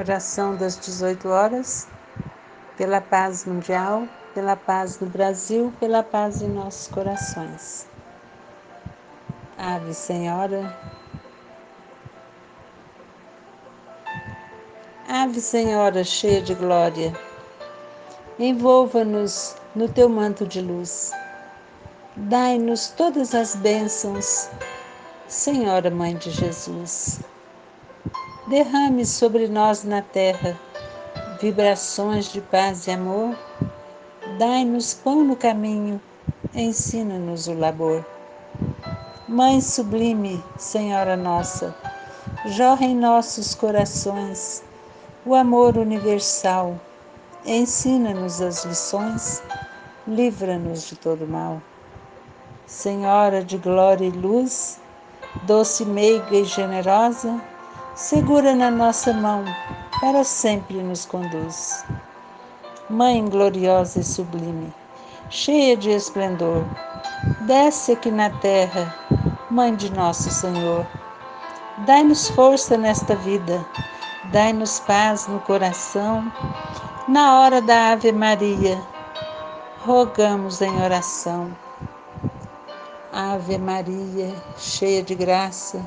Oração das 18 horas, pela paz mundial, pela paz no Brasil, pela paz em nossos corações. Ave Senhora, Ave Senhora, cheia de glória, envolva-nos no teu manto de luz. Dai-nos todas as bênçãos, Senhora Mãe de Jesus. Derrame sobre nós na terra vibrações de paz e amor. Dai-nos pão no caminho, ensina-nos o labor. Mãe sublime, Senhora nossa, jorra em nossos corações o amor universal. Ensina-nos as lições, livra-nos de todo mal. Senhora de glória e luz, doce, meiga e generosa, segura na nossa mão, para sempre nos conduz. Mãe gloriosa e sublime, cheia de esplendor, desce aqui na terra, Mãe de nosso Senhor. Dai-nos força nesta vida, dai-nos paz no coração. Na hora da Ave Maria, rogamos em oração. Ave Maria, cheia de graça,